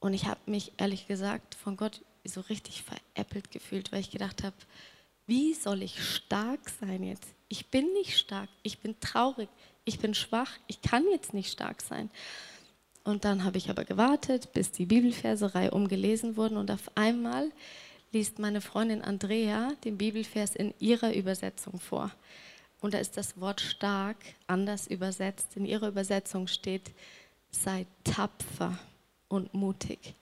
Und ich habe mich ehrlich gesagt von Gott so richtig veräppelt gefühlt, weil ich gedacht habe, wie soll ich stark sein jetzt? Ich bin nicht stark, ich bin traurig, ich bin schwach, ich kann jetzt nicht stark sein. Und dann habe ich aber gewartet, bis die Bibelverserei umgelesen wurden und auf einmal liest meine Freundin Andrea den Bibelvers in ihrer Übersetzung vor. Und da ist das Wort stark anders übersetzt. In ihrer Übersetzung steht, sei tapfer und mutig.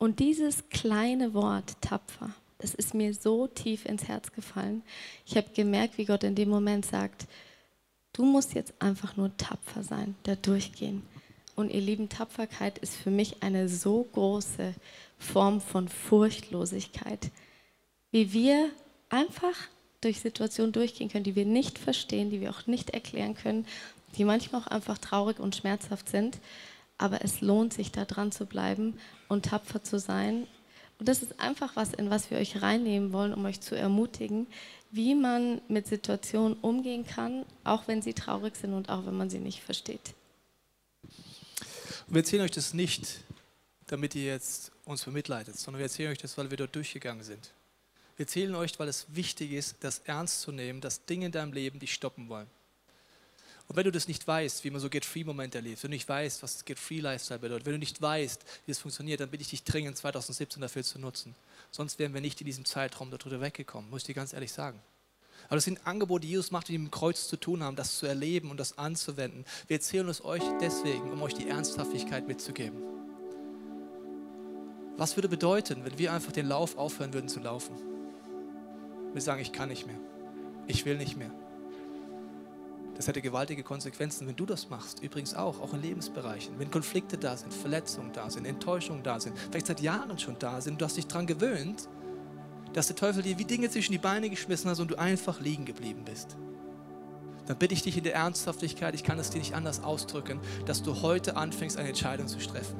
Und dieses kleine Wort tapfer, das ist mir so tief ins Herz gefallen. Ich habe gemerkt, wie Gott in dem Moment sagt, du musst jetzt einfach nur tapfer sein, da durchgehen. Und ihr lieben, Tapferkeit ist für mich eine so große Form von Furchtlosigkeit, wie wir einfach durch Situationen durchgehen können, die wir nicht verstehen, die wir auch nicht erklären können, die manchmal auch einfach traurig und schmerzhaft sind aber es lohnt sich, da dran zu bleiben und tapfer zu sein. Und das ist einfach was, in was wir euch reinnehmen wollen, um euch zu ermutigen, wie man mit Situationen umgehen kann, auch wenn sie traurig sind und auch wenn man sie nicht versteht. Wir erzählen euch das nicht, damit ihr jetzt uns bemitleidet, sondern wir erzählen euch das, weil wir dort durchgegangen sind. Wir erzählen euch, weil es wichtig ist, das ernst zu nehmen, dass Dinge in deinem Leben dich stoppen wollen. Und wenn du das nicht weißt, wie man so Get-Free-Momente erlebt, wenn du nicht weißt, was Get-Free-Lifestyle bedeutet, wenn du nicht weißt, wie es funktioniert, dann bitte ich dich dringend 2017 dafür zu nutzen. Sonst wären wir nicht in diesem Zeitraum darüber weggekommen, muss ich dir ganz ehrlich sagen. Aber das sind Angebote, die Jesus macht, die mit dem Kreuz zu tun haben, das zu erleben und das anzuwenden. Wir erzählen es euch deswegen, um euch die Ernsthaftigkeit mitzugeben. Was würde bedeuten, wenn wir einfach den Lauf aufhören würden zu laufen? Wir sagen, ich kann nicht mehr. Ich will nicht mehr. Das hätte gewaltige Konsequenzen, wenn du das machst. Übrigens auch, auch in Lebensbereichen. Wenn Konflikte da sind, Verletzungen da sind, Enttäuschungen da sind, vielleicht seit Jahren schon da sind, du hast dich daran gewöhnt, dass der Teufel dir wie Dinge zwischen die Beine geschmissen hat und du einfach liegen geblieben bist. Dann bitte ich dich in der Ernsthaftigkeit, ich kann es dir nicht anders ausdrücken, dass du heute anfängst, eine Entscheidung zu treffen.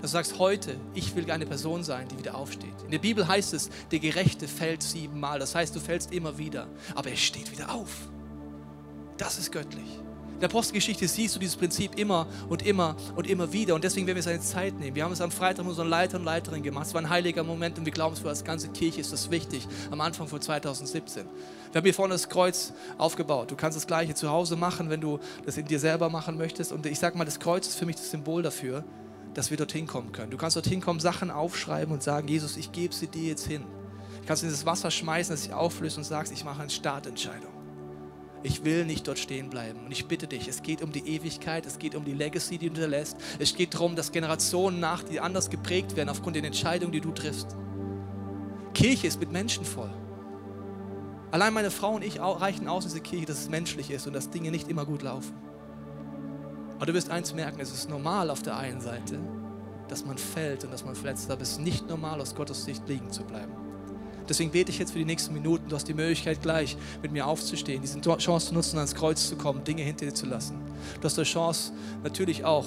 Dass du sagst, heute, ich will eine Person sein, die wieder aufsteht. In der Bibel heißt es, der Gerechte fällt siebenmal. Das heißt, du fällst immer wieder, aber er steht wieder auf. Das ist göttlich. In der Apostelgeschichte siehst du dieses Prinzip immer und immer und immer wieder. Und deswegen werden wir seine Zeit nehmen. Wir haben es am Freitag mit unseren Leiter und Leiterinnen gemacht. Es war ein heiliger Moment und wir glauben, für als ganze Kirche ist das wichtig. Am Anfang von 2017. Wir haben hier vorne das Kreuz aufgebaut. Du kannst das Gleiche zu Hause machen, wenn du das in dir selber machen möchtest. Und ich sage mal, das Kreuz ist für mich das Symbol dafür, dass wir dorthin kommen können. Du kannst dorthin kommen, Sachen aufschreiben und sagen, Jesus, ich gebe sie dir jetzt hin. Du kannst in das Wasser schmeißen, dass sich auflöst und sagst, ich mache eine Startentscheidung. Ich will nicht dort stehen bleiben. Und ich bitte dich, es geht um die Ewigkeit, es geht um die Legacy, die du hinterlässt. Es geht darum, dass Generationen nach dir anders geprägt werden aufgrund der Entscheidungen, die du triffst. Kirche ist mit Menschen voll. Allein meine Frau und ich reichen aus diese Kirche, dass es menschlich ist und dass Dinge nicht immer gut laufen. Aber du wirst eins merken, es ist normal auf der einen Seite, dass man fällt und dass man verletzt, aber es ist nicht normal, aus Gottes Sicht liegen zu bleiben. Deswegen bete ich jetzt für die nächsten Minuten. Du hast die Möglichkeit, gleich mit mir aufzustehen, diese Chance zu nutzen, ans Kreuz zu kommen, Dinge hinter dir zu lassen. Du hast die Chance, natürlich auch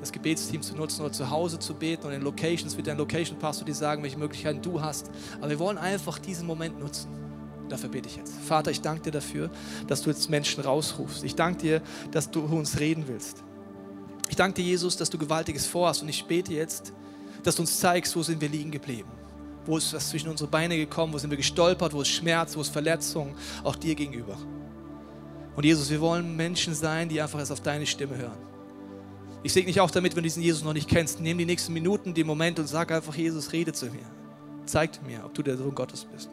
das Gebetsteam zu nutzen oder zu Hause zu beten und in Locations wie dein Location Pastor, die sagen, welche Möglichkeiten du hast. Aber wir wollen einfach diesen Moment nutzen. Dafür bete ich jetzt. Vater, ich danke dir dafür, dass du jetzt Menschen rausrufst. Ich danke dir, dass du uns reden willst. Ich danke dir, Jesus, dass du Gewaltiges vorhast und ich bete jetzt, dass du uns zeigst, wo sind wir liegen geblieben. Wo ist was zwischen unsere Beine gekommen, wo sind wir gestolpert, wo ist Schmerz, wo ist Verletzung, auch dir gegenüber. Und Jesus, wir wollen Menschen sein, die einfach erst auf deine Stimme hören. Ich segne dich auch damit, wenn du diesen Jesus noch nicht kennst. Nimm die nächsten Minuten, den Moment und sag einfach, Jesus, rede zu mir. Zeig mir, ob du der Sohn Gottes bist.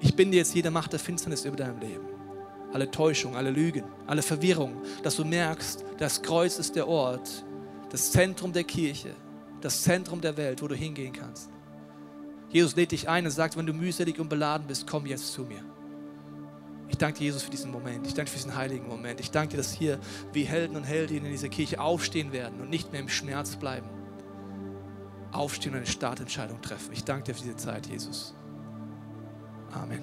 Ich binde jetzt jede Macht der Finsternis über deinem Leben. Alle Täuschung, alle Lügen, alle Verwirrung, dass du merkst, das Kreuz ist der Ort, das Zentrum der Kirche, das Zentrum der Welt, wo du hingehen kannst. Jesus lädt dich ein und sagt, wenn du mühselig und beladen bist, komm jetzt zu mir. Ich danke dir, Jesus, für diesen Moment. Ich danke für diesen heiligen Moment. Ich danke dir, dass hier wie Helden und Heldinnen in dieser Kirche aufstehen werden und nicht mehr im Schmerz bleiben. Aufstehen und eine Startentscheidung treffen. Ich danke dir für diese Zeit, Jesus. Amen.